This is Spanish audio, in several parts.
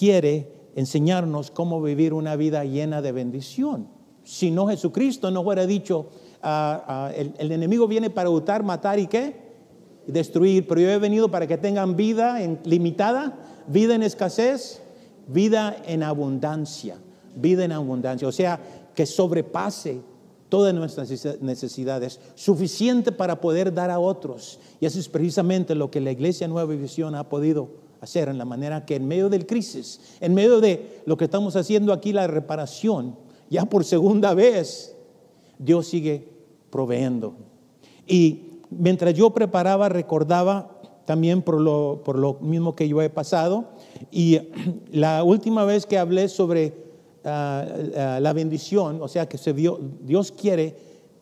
quiere enseñarnos cómo vivir una vida llena de bendición. Si no Jesucristo no hubiera dicho, ah, ah, el, enemigo viene para hurtar, matar y qué? destruir, pero yo he venido para que tengan vida limitada, vida en escasez, vida en abundancia, vida en abundancia, o sea, que sobrepase todas nuestras necesidades, suficiente para poder dar a otros. Y eso es precisamente lo que la Iglesia Nueva Visión ha podido hacer en la manera que en medio del crisis, en medio de lo que estamos haciendo aquí, la reparación, ya por segunda vez, Dios sigue proveyendo. Y mientras yo preparaba, recordaba también por lo, por lo mismo que yo he pasado. Y la última vez que hablé sobre ah, ah, la bendición, o sea, que se Dios quiere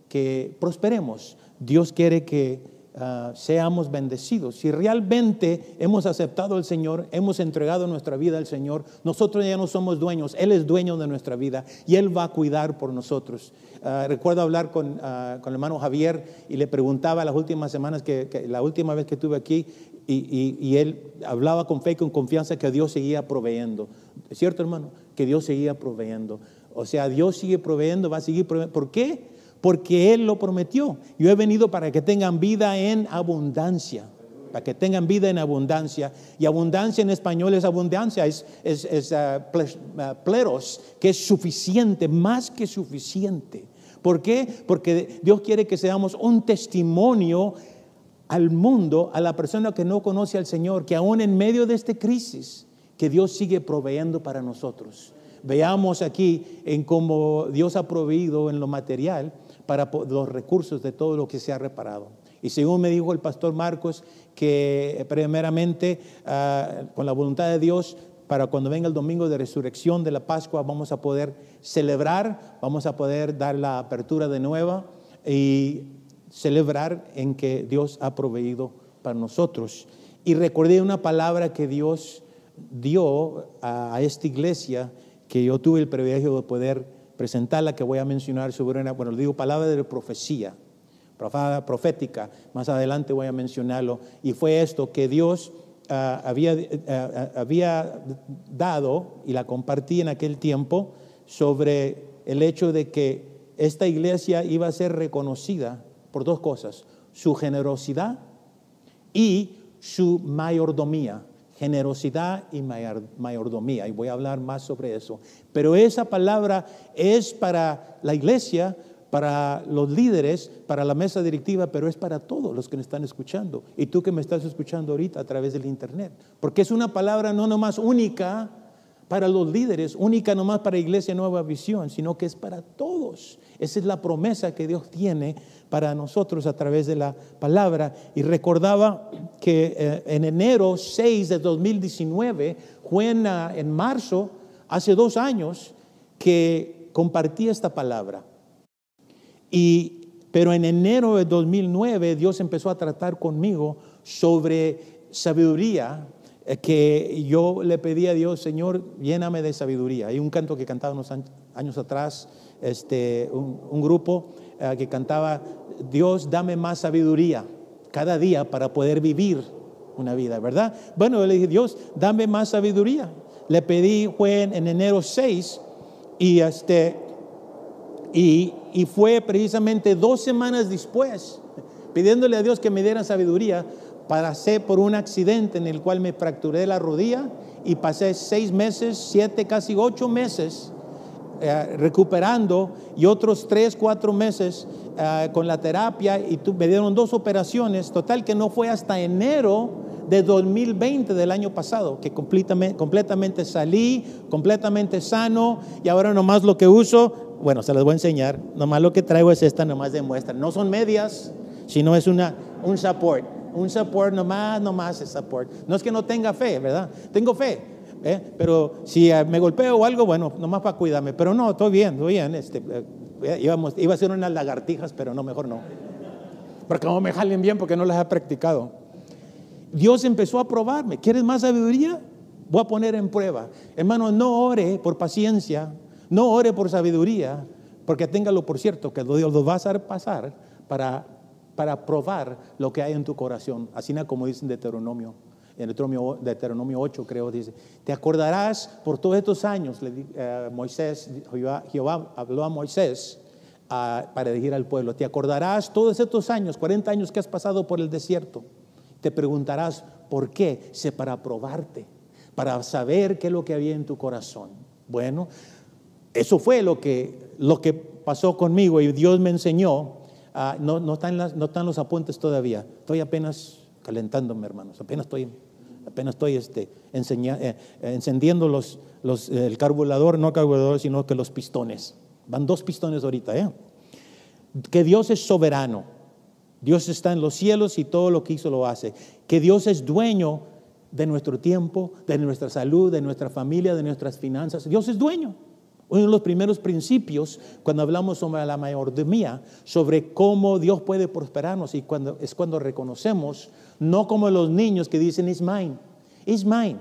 que prosperemos, Dios quiere que Ah, seamos bendecidos. Si realmente hemos aceptado al Señor, hemos entregado nuestra vida al Señor, nosotros ya no somos dueños, Él es dueño de nuestra vida y Él va a cuidar por nosotros. Ah, recuerdo hablar con, ah, con, el hermano Javier y le preguntaba las últimas semanas, que, la última vez que estuve aquí, y, y, él hablaba con fe y con confianza que Dios seguía proveyendo. ¿Es cierto, hermano? Que Dios seguía proveyendo. O sea, Dios sigue proveyendo, va a seguir proveyendo. ¿Por qué? Porque Él lo prometió. Yo he venido para que tengan vida en abundancia, para que tengan vida en abundancia. Y abundancia en español es abundancia, es, es, ah, ah, pleros, que es suficiente, más que suficiente. ¿Por qué? Porque Dios quiere que seamos un testimonio al mundo, a la persona que no conoce al Señor, que aún en medio de esta crisis, que Dios sigue proveyendo para nosotros. Veamos aquí en cómo Dios ha proveído en lo material para los recursos de todo lo que se ha reparado. Y según me dijo el pastor Marcos, que eh, primeramente ah, con la voluntad de Dios, para cuando venga el domingo de resurrección de la Pascua, vamos a poder celebrar, vamos a poder dar la apertura de nueva y celebrar en que Dios ha proveído para nosotros. Y recordé una palabra que Dios dio a, a esta iglesia, que yo tuve el privilegio de poder presentarla que voy a mencionar sobre una, bueno, digo palabra de profecía, profética, más adelante voy a mencionarlo, y fue esto que Dios ah, había, ah, ah, había dado y la compartí en aquel tiempo sobre el hecho de que esta iglesia iba a ser reconocida por dos cosas, su generosidad y su mayordomía generosidad y mayordomía. Y voy a hablar más sobre eso. Pero esa palabra es para la iglesia, para los líderes, para la mesa directiva, pero es para todos los que me están escuchando. Y tú que me estás escuchando ahorita a través del Internet. Porque es una palabra no nomás única para los líderes, única nomás para Iglesia Nueva Visión, sino que es para todos. Esa es la promesa que Dios tiene para nosotros a través de la palabra. Y recordaba que eh, en enero 6 de 2019, fue en, ah, en marzo, hace dos años, que compartí esta palabra. Y, pero en enero de 2009 Dios empezó a tratar conmigo sobre sabiduría que yo le pedí a Dios, Señor, lléname de sabiduría. Hay un canto que cantaba unos años atrás, este, un, grupo eh, que cantaba, Dios, dame más sabiduría cada día para poder vivir una vida, ¿verdad? Bueno, le dije, Dios, dame más sabiduría. Le pedí, fue en, enero 6 y, este, y, y fue precisamente dos semanas después, pidiéndole a Dios que me diera sabiduría, pasé por un accidente en el cual me fracturé la rodilla y pasé seis meses, siete, casi ocho meses eh, recuperando y otros tres, cuatro meses eh, con la terapia y me dieron dos operaciones, total que no fue hasta enero de 2020 del año pasado que completamente, completamente salí, completamente sano y ahora nomás lo que uso, bueno, se les voy a enseñar, nomás lo que traigo es esta, nomás de muestra, no son medias, sino es una, un support un support nomás, nomás es support. No es que no tenga fe, ¿verdad? Tengo fe, ¿eh? pero si eh, me golpeo o algo, bueno, nomás para cuidarme. Pero no, estoy bien, estoy bien. Este, eh, íbamos, iba a ser unas lagartijas, pero no, mejor no. Porque no me jalen bien porque no las he practicado. Dios empezó a probarme. ¿Quieres más sabiduría? Voy a poner en prueba. Hermano, no ore por paciencia, no ore por sabiduría, porque téngalo por cierto que Dios lo va a hacer pasar para para probar lo que hay en tu corazón, así como dice en Deuteronomio. en Deuteronomio, Deuteronomio 8 creo, dice, te acordarás por todos estos años, le, eh, Moisés, Jehová, habló a Moisés ah, para dirigir al pueblo, te acordarás todos estos años, 40 años que has pasado por el desierto, te preguntarás, ¿por qué? Sé para probarte, para saber qué es lo que había en tu corazón. Bueno, eso fue lo que, lo que pasó conmigo y Dios me enseñó. Ah, no, no, están los apuntes todavía. Estoy apenas calentándome, hermanos. Apenas estoy, apenas estoy este, eh, eh, encendiendo los, los, el carburador, no carburador, sino que los pistones. Van dos pistones ahorita. ¿eh? Que Dios es soberano. Dios está en los cielos y todo lo que hizo lo hace. Que Dios es dueño de nuestro tiempo, de nuestra salud, de nuestra familia, de nuestras finanzas. Dios es dueño. Uno de los primeros principios cuando hablamos sobre la mayordomía, sobre cómo Dios puede prosperarnos y cuando, es cuando reconocemos, no como los niños que dicen, it's mine, it's mine.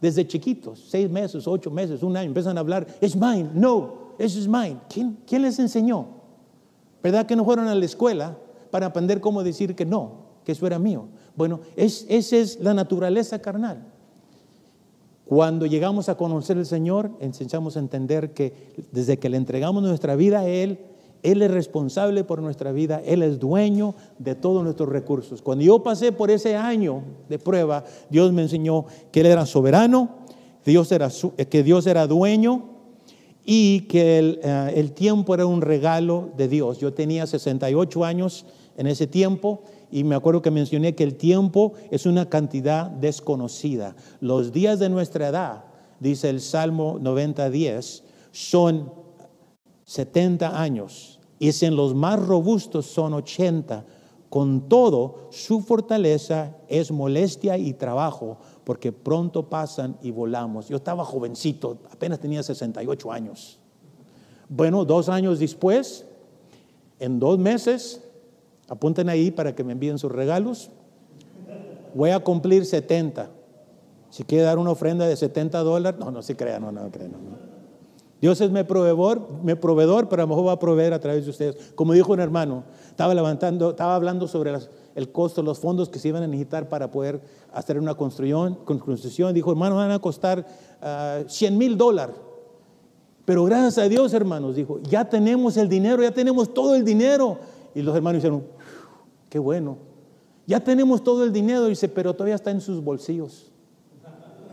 Desde chiquitos, seis meses, ocho meses, un año, empiezan a hablar, it's mine, no, eso es mine. ¿Quién, ¿Quién les enseñó? ¿Verdad que no fueron a la escuela para aprender cómo decir que no, que eso era mío? Bueno, es, esa es la naturaleza carnal. Cuando llegamos a conocer al Señor, enseñamos a entender que desde que le entregamos nuestra vida a Él, Él es responsable por nuestra vida, Él es dueño de todos nuestros recursos. Cuando yo pasé por ese año de prueba, Dios me enseñó que Él era soberano, Dios era, que Dios era dueño y que eh, el tiempo era un regalo de Dios. Yo tenía 68 años en ese tiempo y me acuerdo que mencioné que el tiempo es una cantidad desconocida. Los días de nuestra edad, dice el Salmo 90.10, son 70 años y si en los más robustos son 80. Con todo, su fortaleza es molestia y trabajo, porque pronto pasan y volamos. Yo estaba jovencito, apenas tenía 68 años. Bueno, dos años después, en dos meses, Apunten ahí para que me envíen sus regalos. Voy a cumplir 70. Si quiere dar una ofrenda de 70 dólares, no, no se crea, no, no, crean. No. Dios es mi proveedor, mi proveedor, pero a lo mejor va a proveer a través de ustedes. Como dijo un hermano, estaba levantando, estaba hablando sobre el costo, los fondos que se iban a necesitar para poder hacer una construcción. Dijo, hermano, van a costar 100 ah, mil dólares. Pero gracias a Dios, hermanos, dijo, ya tenemos el dinero, ya tenemos todo el dinero. Y los hermanos dijeron, Qué bueno. Ya tenemos todo el dinero, dice, pero todavía está en sus bolsillos.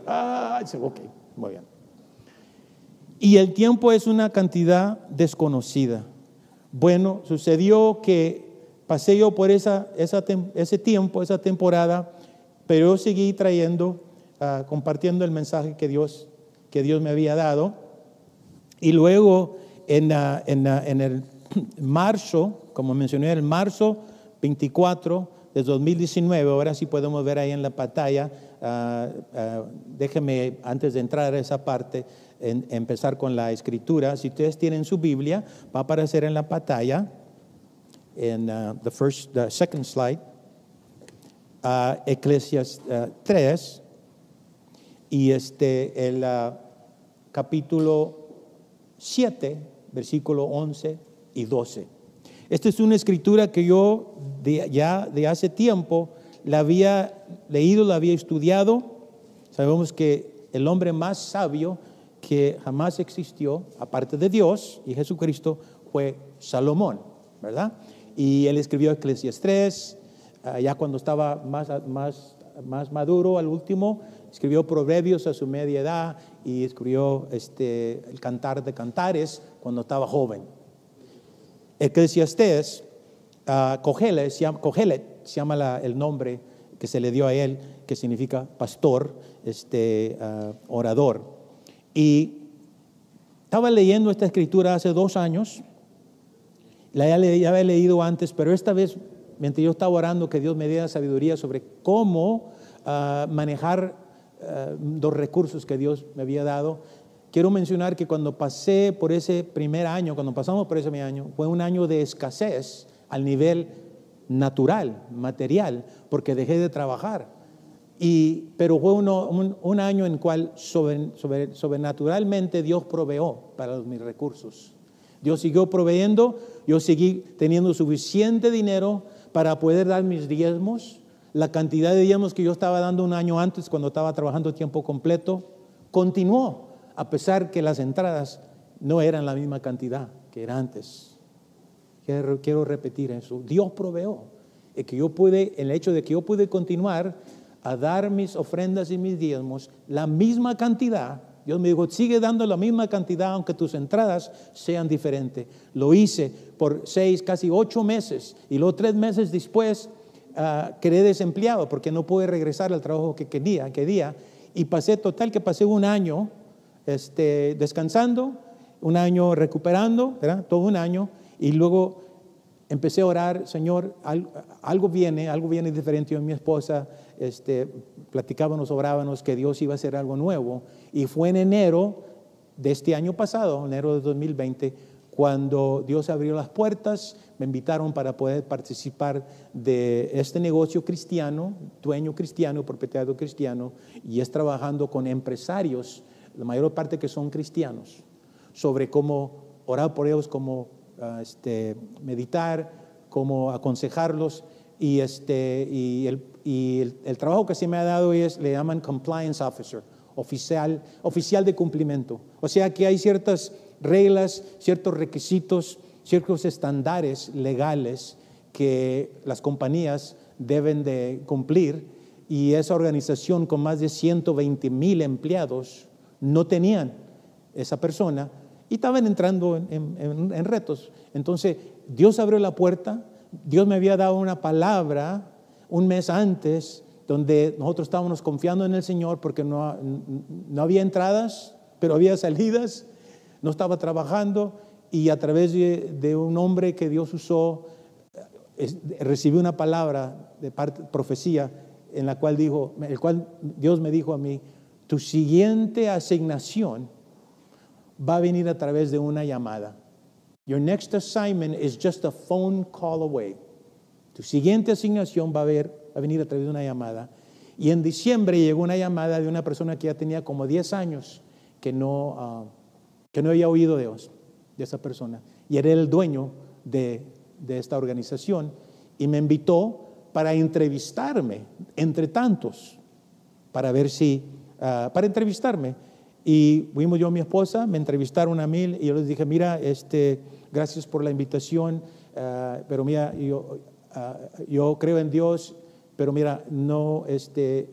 Ah, dice, ok, muy bien. Y el tiempo es una cantidad desconocida. Bueno, sucedió que pasé yo por esa, ese tiempo, esa temporada, pero yo seguí trayendo, ah, compartiendo el mensaje que Dios, que Dios me había dado. Y luego en, en el marzo, como mencioné, el marzo 24 de 2019, ahora sí podemos ver ahí en la pantalla, uh, déjeme antes de entrar a esa parte, empezar con la escritura. Si ustedes tienen su Biblia, va a aparecer en la pantalla, en uh, the first, the second slide, uh, Eclesias 3, y este, el capítulo 7, versículo 11 y 12. Esta es una escritura que yo ya de hace tiempo la había leído, la había estudiado. Sabemos que el hombre más sabio que jamás existió, aparte de Dios y Jesucristo, fue Salomón, ¿verdad? Y él escribió Eclesiastes 3, ah, ya cuando estaba más, más, más maduro al último, escribió Proverbios a su media edad y escribió este, el Cantar de Cantares cuando estaba joven. Eclesiastés, uh, Cogelet, se llama, se llama el nombre que se le dio a él, que significa pastor, este, ah, orador. Y estaba leyendo esta escritura hace dos años, la había leído antes, pero esta vez, mientras yo estaba orando, que Dios me diera sabiduría sobre cómo ah, manejar los recursos que Dios me había dado, quiero mencionar que cuando pasé por ese primer año, cuando pasamos por ese primer año, fue un año de escasez al nivel natural, material, porque dejé de trabajar. Y, pero fue un, año en cual sobrenaturalmente Dios proveó para mis recursos. Dios siguió proveyendo, yo seguí teniendo suficiente dinero para poder dar mis diezmos, la cantidad de diezmos que yo estaba dando un año antes cuando estaba trabajando tiempo completo continuó, a pesar que las entradas no eran la misma cantidad que era antes. Quiero, quiero repetir eso. Dios proveó. Y que yo pude, el hecho de que yo pude continuar a dar mis ofrendas y mis diezmos la misma cantidad. Dios me dijo, sigue dando la misma cantidad aunque tus entradas sean diferentes. Lo hice por seis, casi ocho meses. Y luego tres meses después uh, quedé desempleado porque no pude regresar al trabajo que quería, quería. Y pasé total que pasé un año este, descansando, un año recuperando, todo un año. Y luego empecé a orar, Señor, algo viene, algo viene diferente. Yo y mi esposa este, platicábamos, orábamos que Dios iba a hacer algo nuevo. Y fue en enero de este año pasado, enero de 2020, cuando Dios abrió las puertas, me invitaron para poder participar de este negocio cristiano, dueño cristiano, propietario cristiano, y es trabajando con empresarios, la mayor parte que son cristianos, sobre cómo orar por ellos, cómo uh, este, meditar, cómo aconsejarlos. Y, este, y el, el, trabajo que se me ha dado es, le llaman compliance officer, oficial, oficial de cumplimiento. O sea que hay ciertas reglas, ciertos requisitos, ciertos estándares legales que las compañías deben de cumplir y esa organización con más de 120 mil empleados no tenían esa persona y estaban entrando en, retos. Entonces Dios abrió la puerta, Dios me había dado una palabra un mes antes donde nosotros estábamos confiando en el Señor porque no, no había entradas, pero había salidas no estaba trabajando y a través de, un hombre que Dios usó, recibí una palabra de parte, profecía, en la cual dijo, el cual Dios me dijo a mí, tu siguiente asignación va a venir a través de una llamada. Your next assignment is just a phone call away. Tu siguiente asignación va a, ver, va a venir a través de una llamada. Y en diciembre llegó una llamada de una persona que ya tenía como 10 años que no, uh, que no había oído de Dios, de esa persona. Y era el dueño de, de esta organización y me invitó para entrevistarme, entre tantos, para ver si, uh, para entrevistarme. Y fuimos yo y mi esposa, me entrevistaron a mí y yo les dije, mira, este, gracias por la invitación, uh, pero mira, yo, uh, yo creo en Dios, pero mira, no, este,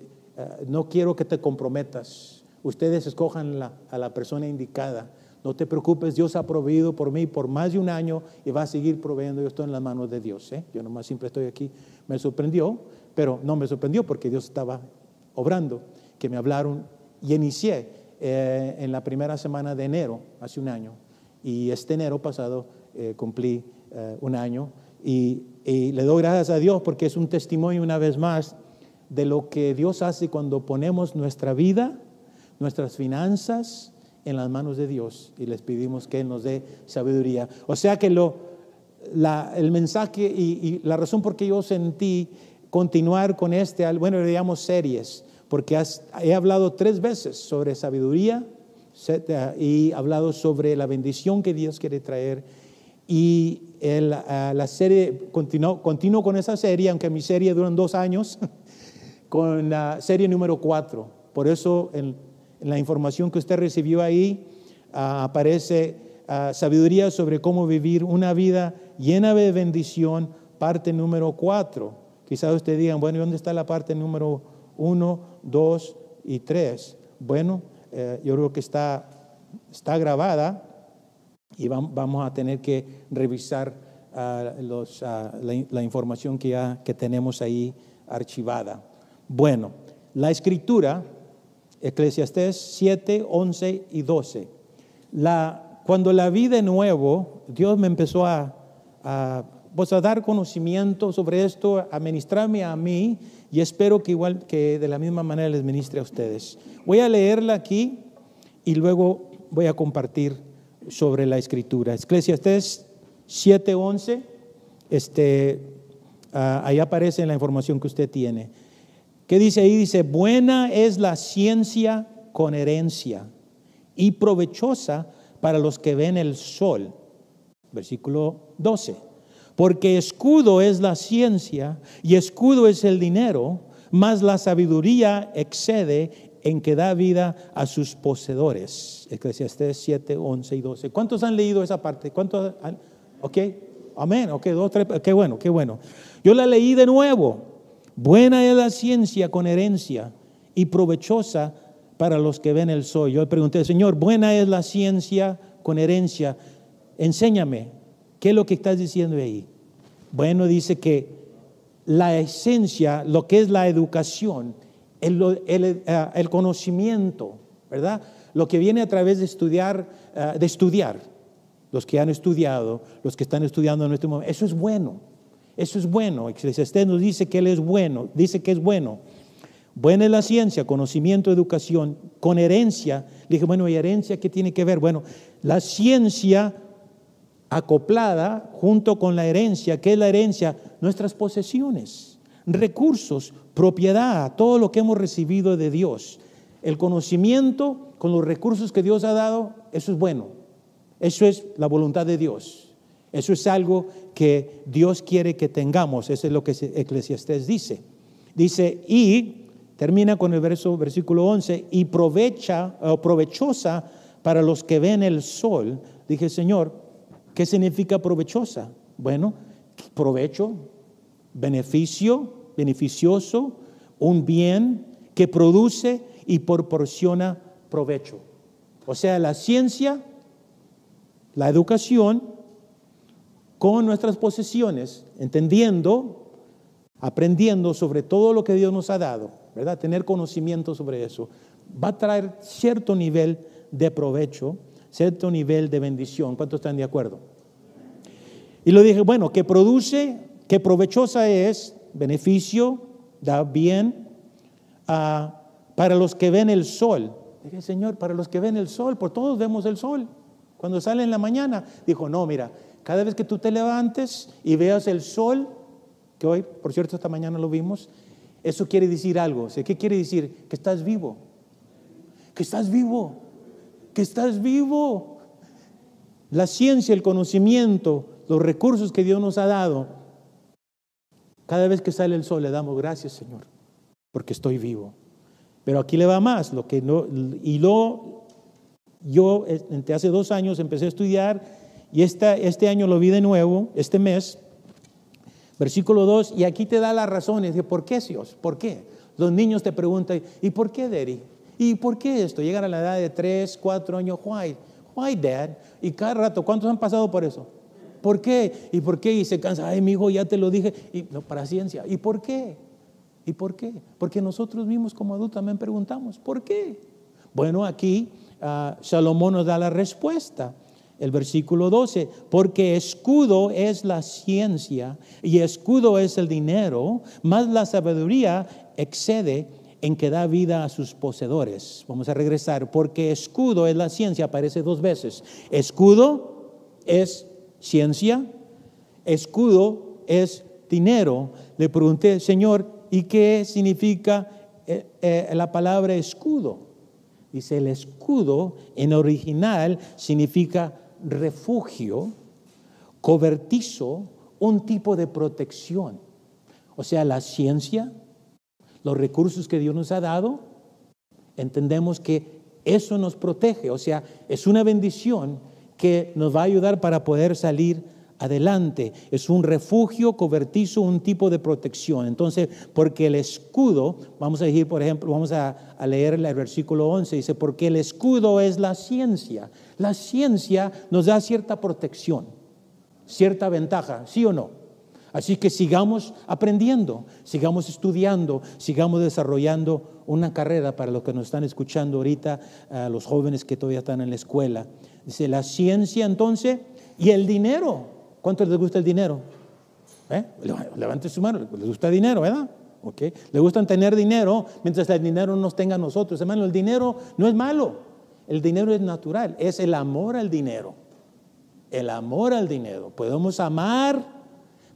no quiero que te comprometas. Ustedes escojan la, a la persona indicada no te preocupes, Dios ha proveído por mí por más de un año y va a seguir proveyendo. Yo estoy en las manos de Dios. ¿eh? Yo nomás siempre estoy aquí. Me sorprendió, pero no me sorprendió porque Dios estaba obrando, que me hablaron y inicié eh, en la primera semana de enero, hace un año. Y este enero pasado eh, cumplí eh, un año y, le doy gracias a Dios porque es un testimonio una vez más de lo que Dios hace cuando ponemos nuestra vida, nuestras finanzas, en las manos de Dios y les pedimos que nos dé sabiduría. O sea que lo, el mensaje y, la razón por qué yo sentí continuar con este, bueno, le llamamos series, porque he hablado tres veces sobre sabiduría y he hablado sobre la bendición que Dios quiere traer. Y el, la serie, continuo, con esa serie, aunque mi serie duran dos años, con la serie número cuatro. Por eso el en la información que usted recibió ahí uh, aparece uh, sabiduría sobre cómo vivir una vida llena de bendición, parte número cuatro. Quizás usted diga, bueno, ¿dónde está la parte número uno, dos y tres? Bueno, eh, yo creo que está, grabada y vamos a tener que revisar uh, los, la, información que, tenemos ahí archivada. Bueno, la escritura Eclesiastés 7, 11 y 12. La, cuando la vi de nuevo, Dios me empezó a, a, pues a dar conocimiento sobre esto, a ministrarme a mí y espero que igual que de la misma manera les ministre a ustedes. Voy a leerla aquí y luego voy a compartir sobre la escritura. Eclesiastés 7, 11, este, uh, ahí aparece la información que usted tiene. ¿Qué dice ahí? Dice, buena es la ciencia con herencia y provechosa para los que ven el sol. Versículo 12. Porque escudo es la ciencia y escudo es el dinero, mas la sabiduría excede en que da vida a sus poseedores. Eclesiastés 7, 11 y 12. ¿Cuántos han leído esa parte? ¿Cuántos han? Ok, amén, ok, dos, tres, qué bueno, qué bueno. Yo la leí de nuevo. Buena es la ciencia con herencia y provechosa para los que ven el sol. Yo le pregunté, Señor, buena es la ciencia con herencia. Enséñame, ¿qué es lo que estás diciendo ahí? Bueno, dice que la esencia, lo que es la educación, eh, el, conocimiento, ¿verdad? Lo que viene a través de estudiar, eh, de estudiar, los que han estudiado, los que están estudiando en este momento, eso es bueno, eso es bueno. Eclesiastés nos dice que Él es bueno, dice que es bueno. Buena es la ciencia, conocimiento, educación, con herencia. Le dije, bueno, ¿y herencia qué tiene que ver? Bueno, la ciencia acoplada junto con la herencia, ¿qué es la herencia? Nuestras posesiones, recursos, propiedad, todo lo que hemos recibido de Dios. El conocimiento con los recursos que Dios ha dado, eso es bueno. Eso es la voluntad de Dios. Eso es algo que Dios quiere que tengamos. Eso es lo que Eclesiastés dice. Dice, y termina con el verso, versículo 11, y provecha, o provechosa para los que ven el sol. Dije, Señor, ¿qué significa provechosa? Bueno, provecho, beneficio, beneficioso, un bien que produce y proporciona provecho. O sea, la ciencia, la educación, con nuestras posesiones, entendiendo, aprendiendo sobre todo lo que Dios nos ha dado, ¿verdad? Tener conocimiento sobre eso, va a traer cierto nivel de provecho, cierto nivel de bendición. ¿Cuántos están de acuerdo? Y lo dije, bueno, que produce, que provechosa es, beneficio, da bien ah, para los que ven el sol. Dije, Señor, para los que ven el sol, por todos vemos el sol. Cuando sale en la mañana, dijo, no, mira, cada vez que tú te levantes y veas el sol, que hoy, por cierto, esta mañana lo vimos, eso quiere decir algo. ¿Qué quiere decir? Que estás vivo. Que estás vivo. Que estás vivo. La ciencia, el conocimiento, los recursos que Dios nos ha dado, cada vez que sale el sol le damos gracias, Señor, porque estoy vivo. Pero aquí le va más, lo que no, y lo, yo entre hace dos años empecé a estudiar y esta, este año lo vi de nuevo, este mes, versículo 2, y aquí te da las razones de por qué, Dios, por qué. Los niños te preguntan, ¿y por qué, Daddy? ¿Y por qué esto? Llegan a la edad de 3, 4 años, why? Why, Dad? Y cada rato, ¿cuántos han pasado por eso? ¿Por qué? ¿Y por qué? Y se cansa, ay, mi hijo, ya te lo dije. Y no, para ciencia. ¿Y por qué? ¿Y por qué? Porque nosotros mismos como adultos también preguntamos, ¿por qué? Bueno, aquí uh, Salomón nos da la respuesta. El versículo 12, porque escudo es la ciencia y escudo es el dinero, más la sabiduría excede en que da vida a sus poseedores. Vamos a regresar, porque escudo es la ciencia, aparece dos veces. Escudo es ciencia, escudo es dinero. Le pregunté, Señor, ¿y qué significa eh, eh, la palabra escudo? Dice, el escudo en original significa refugio, cobertizo, un tipo de protección. O sea, la ciencia, los recursos que Dios nos ha dado, entendemos que eso nos protege. O sea, es una bendición que nos va a ayudar para poder salir adelante. Es un refugio cobertizo, un tipo de protección. Entonces, porque el escudo, vamos a decir, por ejemplo, vamos a, leer el versículo 11, dice, porque el escudo es la ciencia. La ciencia nos da cierta protección, cierta ventaja, ¿sí o no? Así que sigamos aprendiendo, sigamos estudiando, sigamos desarrollando una carrera para los que nos están escuchando ahorita, a los jóvenes que todavía están en la escuela. Dice, la ciencia entonces y el dinero. ¿Cuánto les gusta el dinero? ¿Eh? Levante su mano, les gusta el dinero, ¿verdad? ¿Okay? Le gustan tener dinero mientras el dinero nos tenga a nosotros. Hermano, el dinero no es malo, el dinero es natural, es el amor al dinero. El amor al dinero. Podemos amar,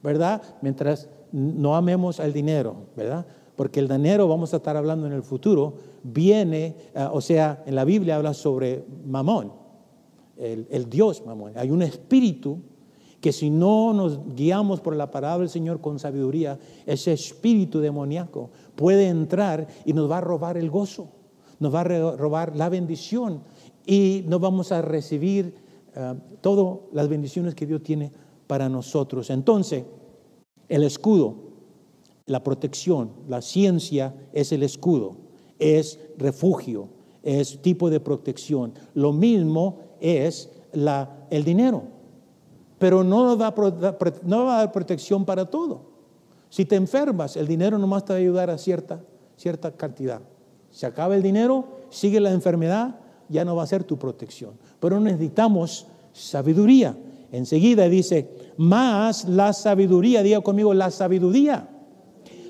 ¿verdad? Mientras no amemos al dinero, ¿verdad? Porque el dinero, vamos a estar hablando en el futuro, viene, eh, o sea, en la Biblia habla sobre mamón el, Dios, mamón. Hay un espíritu que si no nos guiamos por la palabra del Señor con sabiduría, ese espíritu demoníaco puede entrar y nos va a robar el gozo, nos va a robar la bendición y no vamos a recibir uh, todas las bendiciones que Dios tiene para nosotros. Entonces, el escudo, la protección, la ciencia es el escudo, es refugio, es tipo de protección. Lo mismo es la, el dinero, pero no va, a dar protección para todo. Si te enfermas, el dinero nomás te va a ayudar a cierta, cierta cantidad. Se acaba el dinero, sigue la enfermedad, ya no va a ser tu protección. Pero necesitamos sabiduría. Enseguida dice, más la sabiduría, diga conmigo, la sabiduría.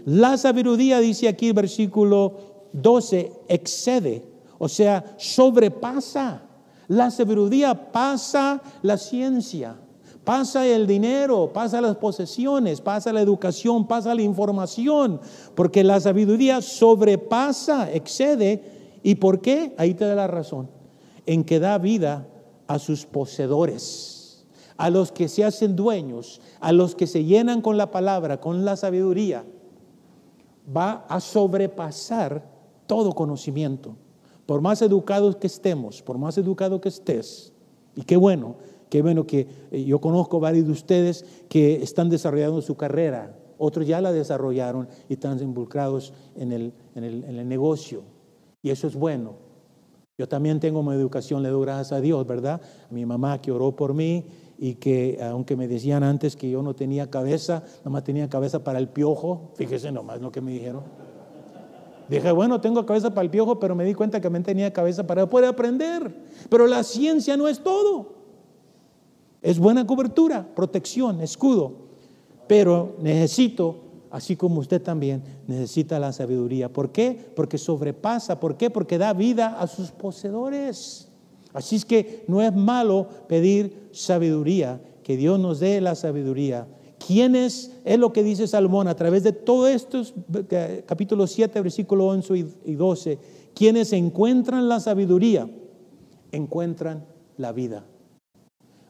La sabiduría, dice aquí el versículo 12, excede, o sea, sobrepasa. La sabiduría pasa la ciencia, pasa el dinero, pasa las posesiones, pasa la educación, pasa la información, porque la sabiduría sobrepasa, excede. ¿Y por qué? Ahí te da la razón, en que da vida a sus poseedores a los que se hacen dueños, a los que se llenan con la palabra, con la sabiduría, va a sobrepasar todo conocimiento. Por más educados que estemos, por más educado que estés, y qué bueno, qué bueno que eh, yo conozco varios de ustedes que están desarrollando su carrera, otros ya la desarrollaron y están involucrados en el, en el, en el negocio, y eso es bueno. Yo también tengo mi educación, le doy gracias a Dios, ¿verdad? A mi mamá que oró por mí y que aunque me decían antes que yo no tenía cabeza, nomás tenía cabeza para el piojo, fíjese nomás lo que me dijeron. Dije, bueno, tengo cabeza para el piojo, pero me di cuenta que también tenía cabeza para poder aprender. Pero la ciencia no es todo. Es buena cobertura, protección, escudo. Pero necesito, así como usted también, necesita la sabiduría. ¿Por qué? Porque sobrepasa. ¿Por qué? Porque da vida a sus poseedores. Así es que no es malo pedir sabiduría, que Dios nos dé la sabiduría. ¿Quién es? Lo que dice Salomón a través de todos estos eh, capítulos 7, versículo 11 y 12. Quienes encuentran la sabiduría, encuentran la vida.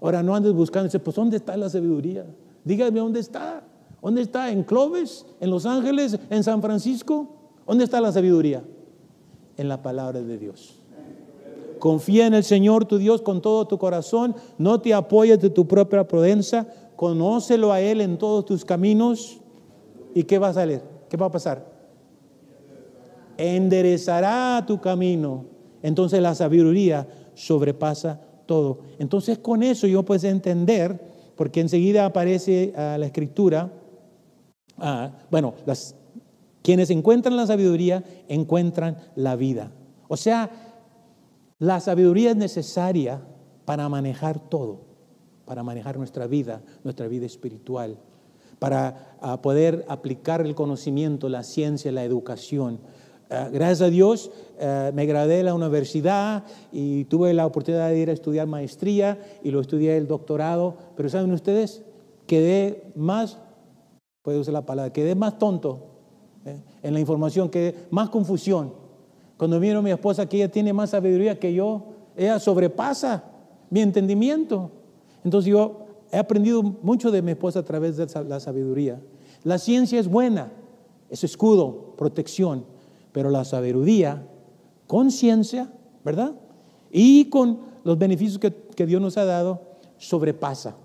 Ahora no andes buscando, pues ¿dónde está la sabiduría? Dígame dónde está. ¿Dónde está? ¿En Clovis? ¿En Los Ángeles? ¿En San Francisco? ¿Dónde está la sabiduría? En la palabra de Dios. Confía en el Señor tu Dios con todo tu corazón. No te apoyes de tu propia prudencia. Conócelo a Él en todos tus caminos. ¿Y qué va a salir? ¿Qué va a pasar? Enderezará tu camino. Entonces la sabiduría sobrepasa todo. Entonces con eso yo puedo entender, porque enseguida aparece la escritura, bueno, quienes encuentran la sabiduría encuentran la vida. O sea, la sabiduría es necesaria para manejar todo, para manejar nuestra vida, nuestra vida espiritual, para ah, poder aplicar el conocimiento, la ciencia, la educación. Ah, gracias a Dios ah, me gradué de la universidad y tuve la oportunidad de ir a estudiar maestría y lo estudié el doctorado, pero ¿saben ustedes? Quedé más, puedo usar la palabra, quedé más tonto ¿eh? en la información, quedé más confusión cuando miro a mi esposa que ella tiene más sabiduría que yo, ella sobrepasa mi entendimiento. Entonces yo he aprendido mucho de mi esposa a través de la sabiduría. La ciencia es buena, es escudo, protección, pero la sabiduría con ciencia, ¿verdad? Y con los beneficios que, que Dios nos ha dado, sobrepasa,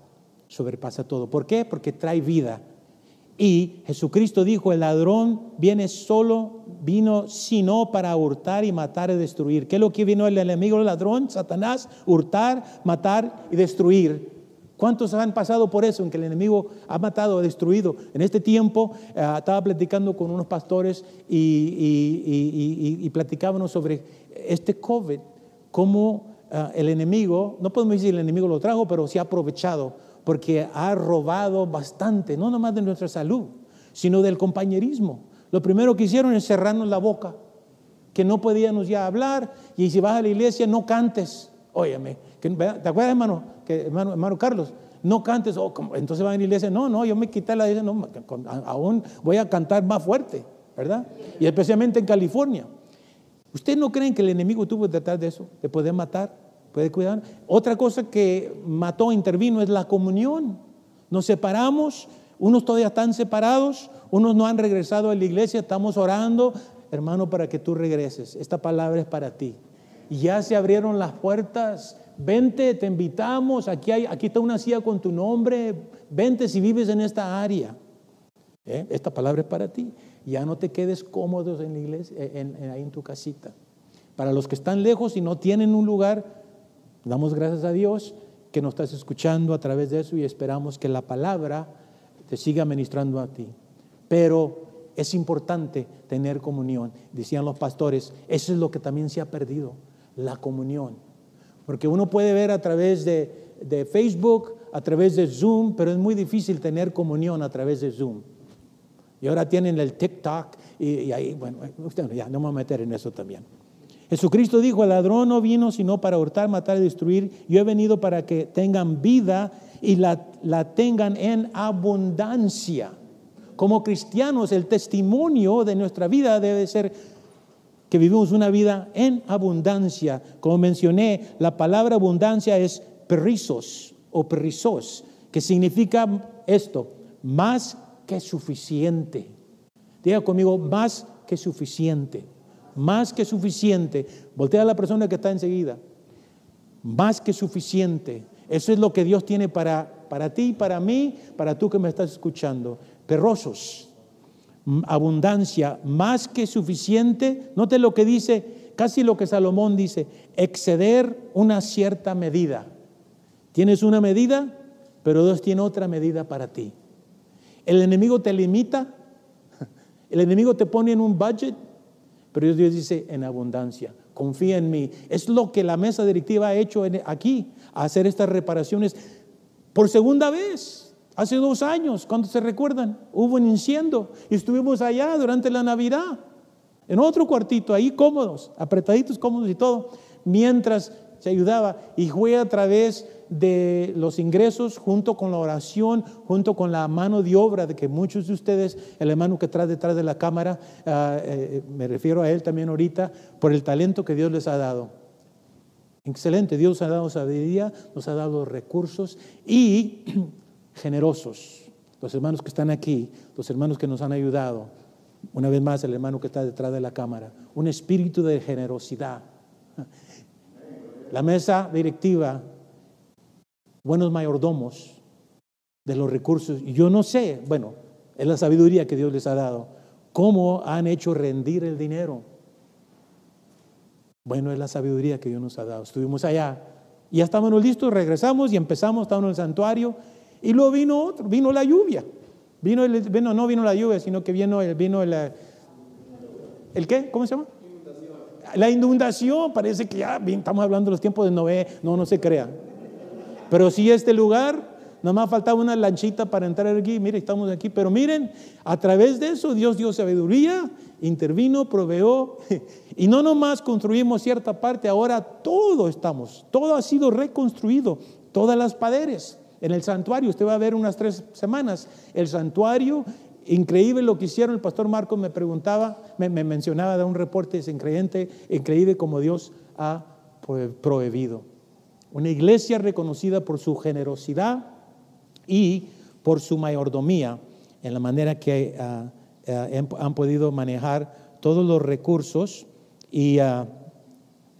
sobrepasa todo. ¿Por qué? Porque trae vida, y Jesucristo dijo, el ladrón viene solo, vino sino para hurtar y matar y destruir. ¿Qué es lo que vino el enemigo, el ladrón, Satanás? Hurtar, matar y destruir. ¿Cuántos han pasado por eso, en que el enemigo ha matado, ha destruido? En este tiempo eh, estaba platicando con unos pastores y, platicábamos sobre este COVID, cómo eh, el enemigo, no podemos decir el enemigo lo trajo, pero se ha aprovechado porque ha robado bastante, no nomás de nuestra salud, sino del compañerismo. Lo primero que hicieron es cerrarnos la boca, que no podíamos ya hablar, y si vas a la iglesia no cantes. Óyeme, ¿te acuerdas, hermano, que, hermano, Carlos? No cantes, oh, entonces van a la iglesia, no, no, yo me quité la iglesia, no, aún voy a cantar más fuerte, ¿verdad? Y especialmente en California. ¿Ustedes no creen que el enemigo tuvo que tratar de eso, de poder matar? Puede cuidar. Otra cosa que mató, intervino, es la comunión. Nos separamos, unos todavía están separados, unos no han regresado a la iglesia, estamos orando, hermano, para que tú regreses. Esta palabra es para ti. Ya se abrieron las puertas. Vente, te invitamos. Aquí, hay, aquí está una silla con tu nombre. Vente si vives en esta área. ¿Eh? Esta palabra es para ti. Ya no te quedes cómodos en la iglesia, ahí en tu casita. Para los que están lejos y no tienen un lugar, damos gracias a Dios que nos estás escuchando a través de eso y esperamos que la palabra te siga ministrando a ti. Pero es importante tener comunión. Decían los pastores, eso es lo que también se ha perdido, la comunión. Porque uno puede ver a través de, de Facebook, a través de Zoom, pero es muy difícil tener comunión a través de Zoom. Y ahora tienen el TikTok y, ahí, bueno, ya no me voy a meter en eso también. Jesucristo dijo, el ladrón no vino sino para hurtar, matar y destruir. Yo he venido para que tengan vida y la, la tengan en abundancia. Como cristianos, el testimonio de nuestra vida debe ser que vivimos una vida en abundancia. Como mencioné, la palabra abundancia es perrizos o perrizos, que significa esto, más que suficiente. Diga conmigo, más que suficiente. Más que suficiente. Voltea a la persona que está enseguida. Más que suficiente. Eso es lo que Dios tiene para, para ti, para mí, para tú que me estás escuchando. Perrosos. Abundancia, más que suficiente. Note lo que dice, casi lo que Salomón dice, exceder una cierta medida. Tienes una medida, pero Dios tiene otra medida para ti. El enemigo te limita, el enemigo te pone en un budget, pero Dios dice en abundancia, confía en mí. Es lo que la mesa directiva ha hecho aquí, hacer estas reparaciones por segunda vez. Hace dos años, cuando se recuerdan, hubo un incendio y estuvimos allá durante la Navidad, en otro cuartito, ahí cómodos, apretaditos, cómodos y todo, mientras se ayudaba. Y fue a través de los ingresos, junto con la oración, junto con la mano de obra de que muchos de ustedes, el hermano que trae detrás de la cámara, ah, eh, me refiero a él también ahorita, por el talento que Dios les ha dado. Excelente, Dios ha dado sabiduría, nos ha dado recursos y generosos. Los hermanos que están aquí, los hermanos que nos han ayudado, una vez más el hermano que está detrás de la cámara, un espíritu de generosidad. La mesa directiva buenos mayordomos de los recursos. Yo no sé, bueno, es la sabiduría que Dios les ha dado, cómo han hecho rendir el dinero. Bueno, es la sabiduría que Dios nos ha dado. Estuvimos allá y ya estábamos listos, regresamos y empezamos, estábamos en el santuario y luego vino otro, vino la lluvia. Vino, el, no vino la lluvia, sino que vino, el, vino el, ¿el qué? ¿Cómo se llama? La inundación, parece que ya estamos hablando de los tiempos de Noé, no, no se crea. Pero si este lugar, nada más faltaba una lanchita para entrar aquí, mire, estamos aquí, pero miren, a través de eso Dios dio sabiduría, intervino, proveó, y no nomás construimos cierta parte, ahora todo estamos, todo ha sido reconstruido, todas las paredes. En el santuario, usted va a ver unas tres semanas, el santuario Increíble lo que hicieron. El pastor Marcos me preguntaba, me, mencionaba de un reporte, es increíble, increíble como Dios ha prohibido. Una iglesia reconocida por su generosidad y por su mayordomía en la manera que ah, ah, han podido manejar todos los recursos y ah,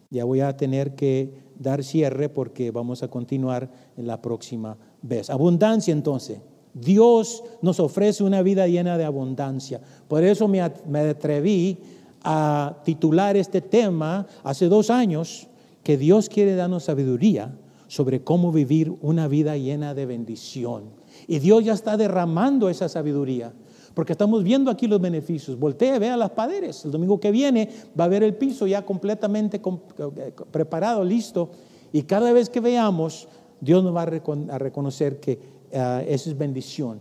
ya voy a tener que dar cierre porque vamos a continuar en la próxima vez. Abundancia entonces. Dios nos ofrece una vida llena de abundancia. Por eso me atreví a titular este tema hace dos años que Dios quiere darnos sabiduría sobre cómo vivir una vida llena de bendición. Y Dios ya está derramando esa sabiduría, porque estamos viendo aquí los beneficios. Voltea, vea las paredes. El domingo que viene va a ver el piso ya completamente eh, preparado, listo. Y cada vez que veamos, Dios nos va a reconocer que uh, eso es bendición,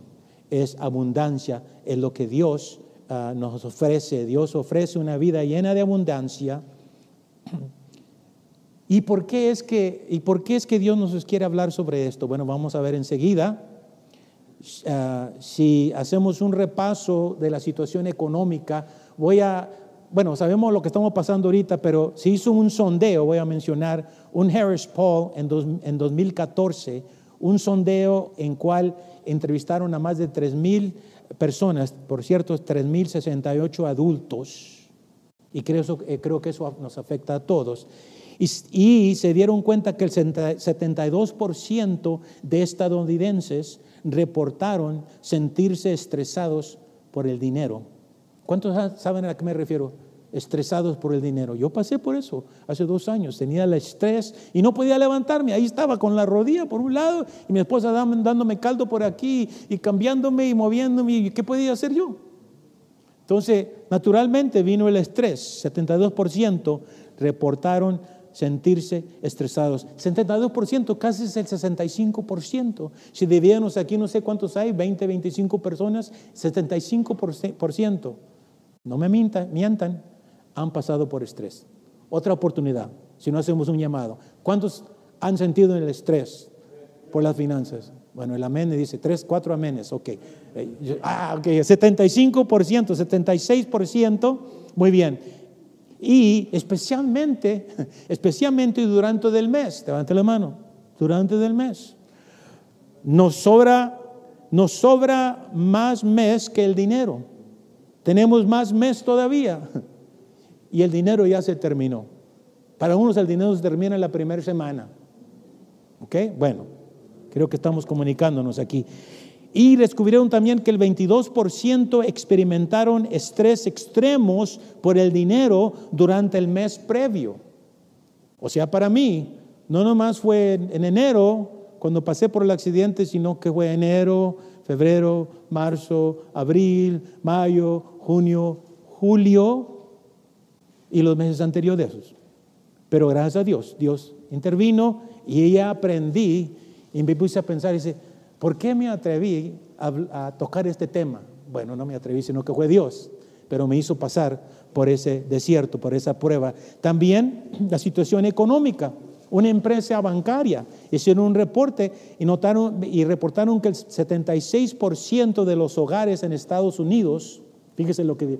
es abundancia, es lo que Dios ah, nos ofrece. Dios ofrece una vida llena de abundancia ¿Y por qué es que, y por qué es que Dios nos quiere hablar sobre esto? Bueno, vamos a ver enseguida. Ah, si hacemos un repaso de la situación económica, voy a, bueno, sabemos lo que estamos pasando ahorita, pero se hizo un sondeo, voy a mencionar, un Harris Poll en, en 2014, un sondeo en cual entrevistaron a más de 3 mil personas, por cierto, 3.068 adultos, y creo, eh, creo que eso nos afecta a todos. Y, y, se dieron cuenta que el 72% de estadounidenses reportaron sentirse estresados por el dinero. ¿Cuántos saben a qué me refiero? Estresados por el dinero. Yo pasé por eso hace dos años, tenía el estrés y no podía levantarme. Ahí estaba con la rodilla por un lado y mi esposa dándome caldo por aquí y cambiándome y moviéndome. ¿Qué podía hacer yo? Entonces, naturalmente vino el estrés. 72% reportaron sentirse estresados. 72%, casi es el 65%. Si dividimos aquí, no sé cuántos hay, 20, 25 personas, 75%. No me mientan, mientan han pasado por estrés. Otra oportunidad, si no hacemos un llamado. ¿Cuántos han sentido el estrés por las finanzas? Bueno, el amén dice tres, cuatro amenes, ok. Eh, ah, ok, 75%, 76%, muy bien. Y especialmente, especialmente durante el mes, levante la mano, durante el mes. Nos sobra, nos sobra más mes que el dinero. Tenemos más mes todavía y el dinero ya se terminó. Para unos el dinero se termina en la primera semana. ¿Ok? Bueno, creo que estamos comunicándonos aquí. Y descubrieron también que el 22% experimentaron estrés extremos por el dinero durante el mes previo. O sea, para mí, no nomás fue en enero cuando pasé por el accidente, sino que fue enero, febrero, marzo, abril, mayo, junio, julio, y los meses anteriores. Pero gracias a Dios, Dios intervino y ella aprendí y me puse a pensar, dice, ¿por qué me atreví a, tocar este tema? Bueno, no me atreví, sino que fue Dios, pero me hizo pasar por ese desierto, por esa prueba. También la situación económica. Una empresa bancaria hicieron un reporte y, notaron, y reportaron que el 76% de los hogares en Estados Unidos, fíjese lo que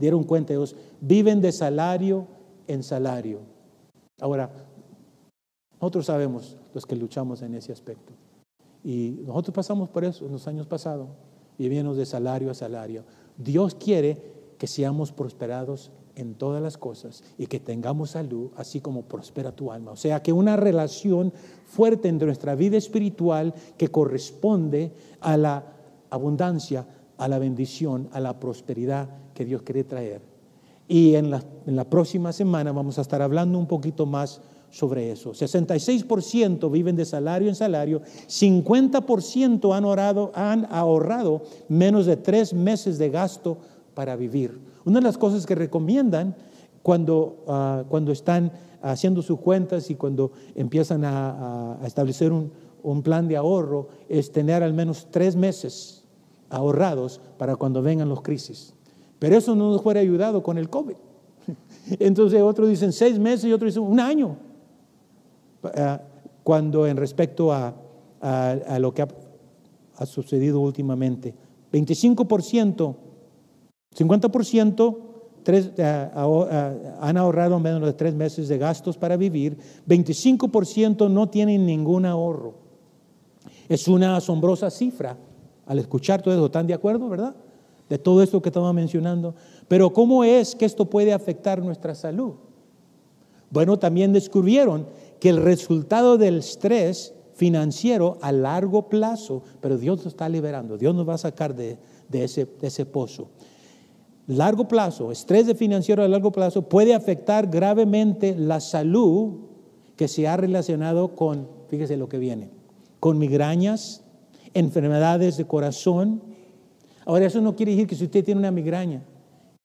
dieron cuenta ellos, viven de salario en salario. Ahora, nosotros sabemos los que luchamos en ese aspecto. Y nosotros pasamos por eso en los años pasados, viviendo de salario a salario. Dios quiere que seamos prosperados en todas las cosas y que tengamos salud, así como prospera tu alma. O sea, que una relación fuerte entre nuestra vida espiritual que corresponde a la abundancia, a la bendición, a la prosperidad que Dios quiere traer. Y en la, próxima semana vamos a estar hablando un poquito más sobre eso. 66% viven de salario en salario, 50% han, han ahorrado menos de tres meses de gasto para vivir. Una de las cosas que recomiendan cuando, ah, cuando están haciendo sus cuentas y cuando empiezan a, establecer un plan de ahorro es tener al menos tres meses ahorrados para cuando vengan los crisis. Pero eso no nos fuera ayudado con el COVID. Entonces otros dicen seis meses y otros dicen un año. Ah, cuando en respecto a, lo que ha, sucedido últimamente, 25%, 50% tres, ah, ah, han ahorrado menos de tres meses de gastos para vivir, 25% no tienen ningún ahorro. Es una asombrosa cifra. Al escuchar todo eso, ¿están de acuerdo, verdad? de todo esto que estaba mencionando. Pero ¿cómo es que esto puede afectar nuestra salud? Bueno, también descubrieron que el resultado del estrés financiero a largo plazo, pero Dios nos está liberando, Dios nos va a sacar de, ese, pozo. Largo plazo, estrés financiero a largo plazo puede afectar gravemente la salud que se ha relacionado con, fíjese lo que viene, con migrañas, enfermedades de corazón, Ahora, eso no quiere decir que si usted tiene una migraña,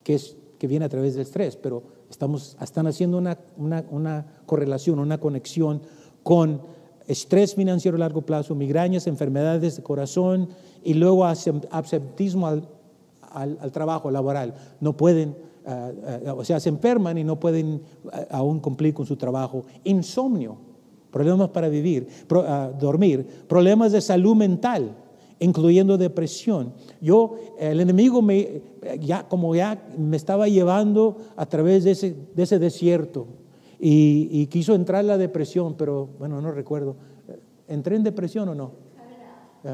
que, es, que viene a través del estrés, pero estamos, están haciendo una, una, correlación, una conexión con estrés financiero a largo plazo, migrañas, enfermedades de corazón y luego absentismo al, al, trabajo laboral. No pueden, ah, ah, o sea, se enferman y no pueden ah, aún cumplir con su trabajo. Insomnio, problemas para vivir, dormir, problemas de salud mental incluyendo depresión. Yo, el enemigo me, ya, como ya me estaba llevando a través de ese, de ese desierto y, quiso entrar la depresión, pero bueno, no recuerdo. ¿Entré en depresión o no?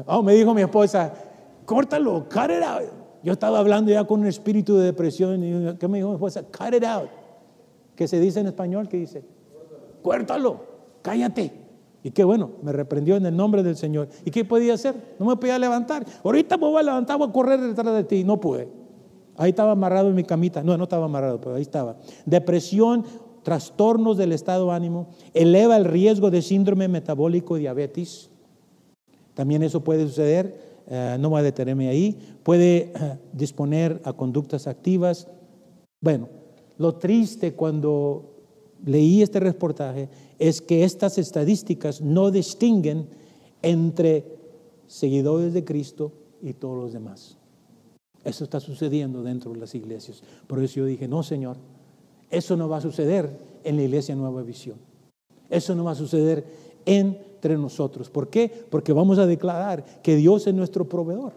Oh, me dijo mi esposa, córtalo, cut it out. Yo estaba hablando ya con un espíritu de depresión y ¿qué me dijo mi esposa? Cut it out. ¿Qué se dice en español? ¿Qué dice? Córtalo, cállate. Y qué bueno, me reprendió en el nombre del Señor. ¿Y qué podía hacer? No me podía levantar. Ahorita me voy a levantar, voy a correr detrás de ti. No pude. Ahí estaba amarrado en mi camita. No, no estaba amarrado, pero ahí estaba. Depresión, trastornos del estado ánimo, eleva el riesgo de síndrome metabólico y diabetes. También eso puede suceder. Eh, no voy a detenerme ahí. Puede eh, disponer a conductas activas. Bueno, lo triste cuando leí este reportaje es que estas estadísticas no distinguen entre seguidores de Cristo y todos los demás. Eso está sucediendo dentro de las iglesias. Por eso yo dije, no, Señor, eso no va a suceder en la iglesia Nueva Visión. Eso no va a suceder entre nosotros. ¿Por qué? Porque vamos a declarar que Dios es nuestro proveedor.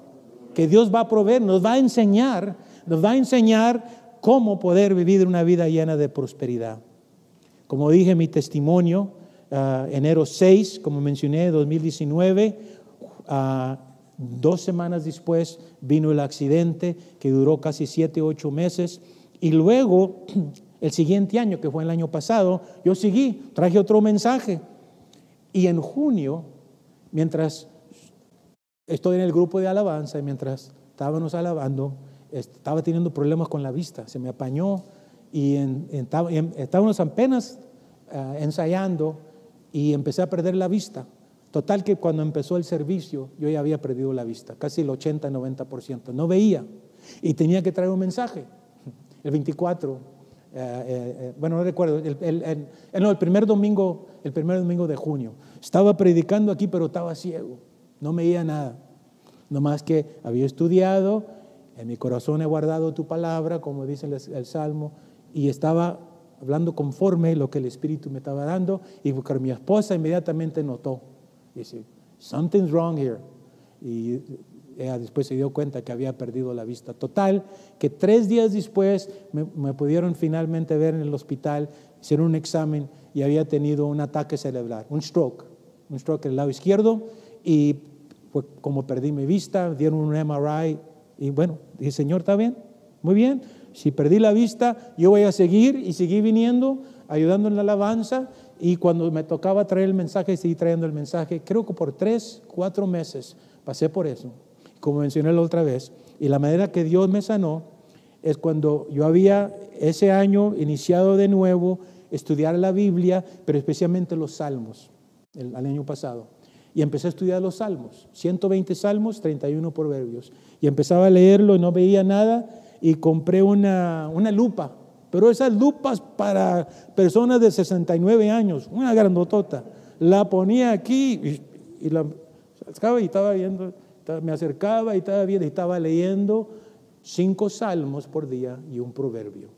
Que Dios va a proveer, nos va a enseñar, nos va a enseñar cómo poder vivir una vida llena de prosperidad. Como dije, mi testimonio, uh, enero 6, como mencioné, 2019, uh, dos semanas después vino el accidente que duró casi siete, ocho meses. Y luego, el siguiente año, que fue el año pasado, yo seguí, traje otro mensaje. Y en junio, mientras estoy en el grupo de alabanza y mientras estábamos alabando, estaba teniendo problemas con la vista, se me apañó y estábamos apenas eh, ensayando y empecé a perder la vista. Total que cuando empezó el servicio yo ya había perdido la vista, casi el 80-90%. No veía y tenía que traer un mensaje. El 24, eh, eh, bueno, no recuerdo, el, no, el primer domingo, el primer domingo de junio. Estaba predicando aquí, pero estaba ciego, no veía nada. No más que había estudiado, en mi corazón he guardado tu palabra, como dice el Salmo, y estaba hablando conforme lo que el Espíritu me estaba dando, y mi esposa inmediatamente notó, dice, something's wrong here. Y ella después se dio cuenta que había perdido la vista. Total, que tres días después me, pudieron finalmente ver en el hospital, hicieron un examen y había tenido un ataque cerebral, un stroke, un stroke en el lado izquierdo, y como perdí mi vista, dieron un MRI, y bueno, dije, Señor, ¿está bien? Muy bien, si perdí la vista, yo voy a seguir y seguí viniendo, ayudando en la alabanza. Y cuando me tocaba traer el mensaje, seguí trayendo el mensaje. Creo que por tres, cuatro meses pasé por eso, como mencioné la otra vez. Y la manera que Dios me sanó es cuando yo había ese año iniciado de nuevo estudiar la Biblia, pero especialmente los salmos, el, el año pasado. Y empecé a estudiar los salmos, 120 salmos, 31 proverbios. Y empezaba a leerlo y no veía nada y compré una, una lupa, pero esas lupas para personas de 69 años, una grandotota. La ponía aquí y, la y estaba viendo, me acercaba y estaba viendo y estaba leyendo cinco salmos por día y un proverbio.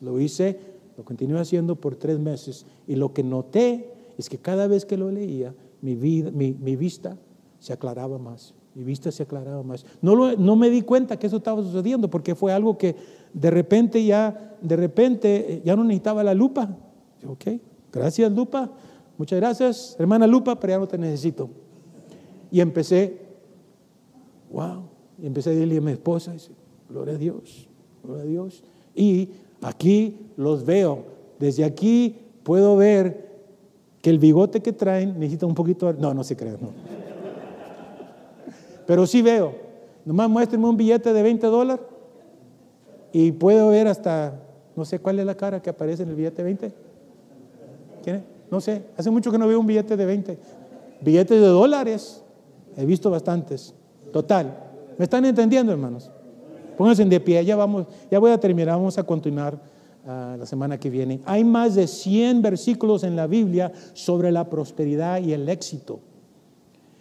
Lo hice, lo continué haciendo por tres meses y lo que noté es que cada vez que lo leía, mi, vida, mi, mi vista se aclaraba más mi vista se aclaraba más. No, no me di cuenta que eso estaba sucediendo porque fue algo que de repente ya, de repente eh, ya no necesitaba la lupa. Ok, gracias lupa, muchas gracias hermana lupa, pero ya no te necesito. Y empecé, wow, y empecé a decirle a mi esposa, gloria a Dios, gloria a Dios. Y aquí los veo, desde aquí puedo ver que el bigote que traen necesita un poquito, no, no se cree, no. Pero sí veo. Nomás muéstrenme un billete de 20 dólares y puedo ver hasta, no sé cuál es la cara que aparece en el billete de 20. ¿Quién es? No sé, hace mucho que no veo un billete de 20. Billetes de dólares, he visto bastantes. Total. ¿Me están entendiendo, hermanos? Pónganse de pie, ya vamos, ya voy a terminar, vamos a continuar ah, la semana que viene. Hay más de 100 versículos en la Biblia sobre la prosperidad y el éxito.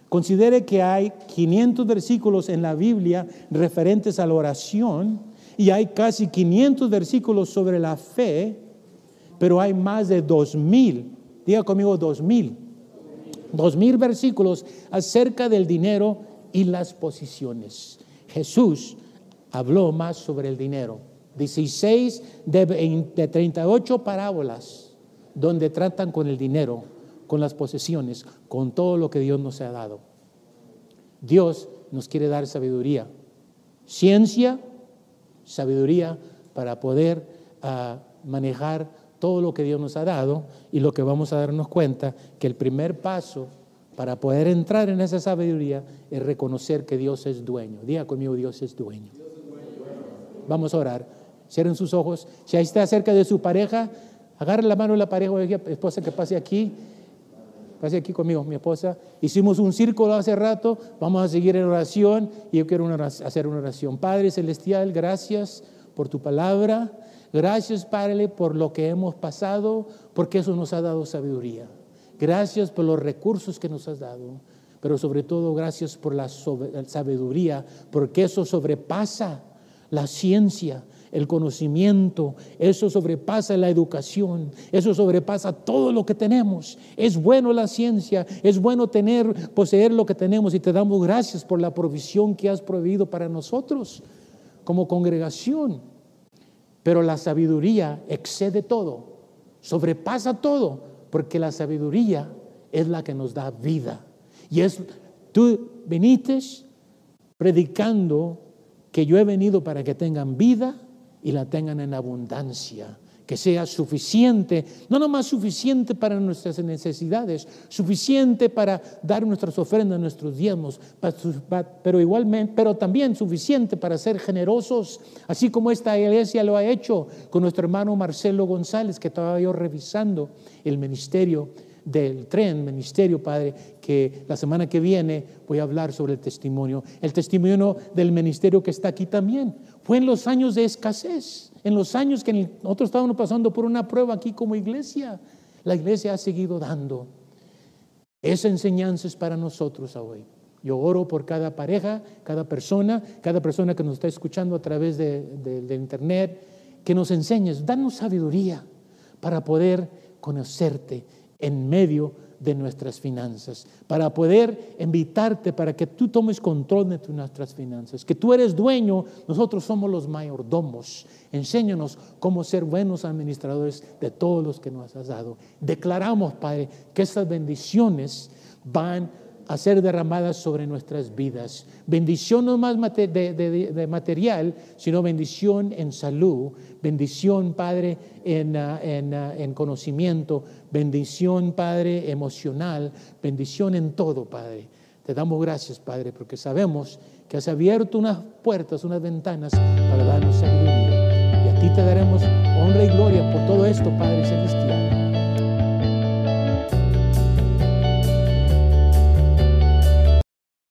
Considere que hay 500 versículos en la Biblia referentes a la oración y hay casi 500 versículos sobre la fe, pero hay más de 2000, diga conmigo 2000, 2000 versículos acerca del dinero y las posiciones. Jesús habló más sobre el dinero. 16 de, de 38 parábolas donde tratan con el dinero con las posesiones, con todo lo que Dios nos ha dado. Dios nos quiere dar sabiduría, ciencia, sabiduría para poder ah, manejar todo lo que Dios nos ha dado y lo que vamos a darnos cuenta que el primer paso para poder entrar en esa sabiduría es reconocer que Dios es dueño. Diga conmigo, Dios es dueño. Vamos a orar. Cierren sus ojos. Si ahí está cerca de su pareja, agarre la mano de la pareja, esposa que pase aquí. Pase aquí conmigo, mi esposa. Hicimos un círculo hace rato, vamos a seguir en oración y yo quiero hacer una oración. Padre Celestial, gracias por tu palabra. Gracias, Padre, por lo que hemos pasado, porque eso nos ha dado sabiduría. Gracias por los recursos que nos has dado, pero sobre todo gracias por la sabiduría, porque eso sobrepasa la ciencia, el conocimiento, eso sobrepasa la educación, eso sobrepasa todo lo que tenemos. Es bueno la ciencia, es bueno tener, poseer lo que tenemos y te damos gracias por la provisión que has proveído para nosotros como congregación. Pero la sabiduría excede todo, sobrepasa todo, porque la sabiduría es la que nos da vida. Y es, tú viniste predicando que yo he venido para que tengan vida y la tengan en abundancia que sea suficiente, no nomás suficiente para nuestras necesidades, suficiente para dar nuestras ofrendas, nuestros diezmos, pero igualmente, pero también suficiente para ser generosos, así como esta iglesia lo ha hecho con nuestro hermano Marcelo González, que estaba yo revisando el ministerio del tren, ministerio, Padre, que la semana que viene voy a hablar sobre el testimonio. El testimonio del ministerio que está aquí también. Fue en los años de escasez en los años que nosotros estábamos pasando por una prueba aquí como iglesia, la iglesia ha seguido dando. Esa enseñanza es para nosotros hoy. Yo oro por cada pareja, cada persona, cada persona que nos está escuchando a través de, de internet, que nos enseñes, danos sabiduría para poder conocerte en medio de nuestras finanzas, para poder invitarte para que tú tomes control de nuestras finanzas, que tú eres dueño, nosotros somos los mayordomos. Enséñanos cómo ser buenos administradores de todos los que nos has dado. Declaramos, Padre, que estas bendiciones van a ser derramadas sobre nuestras vidas. Bendición no más de, material, sino bendición en salud, bendición, Padre, en, ah, ah, en, conocimiento, bendición, Padre, emocional, bendición en todo, Padre. Te damos gracias, Padre, porque sabemos que has abierto unas puertas, unas ventanas para darnos sabiduría. Y a ti te daremos honra y gloria por todo esto, Padre Celestial.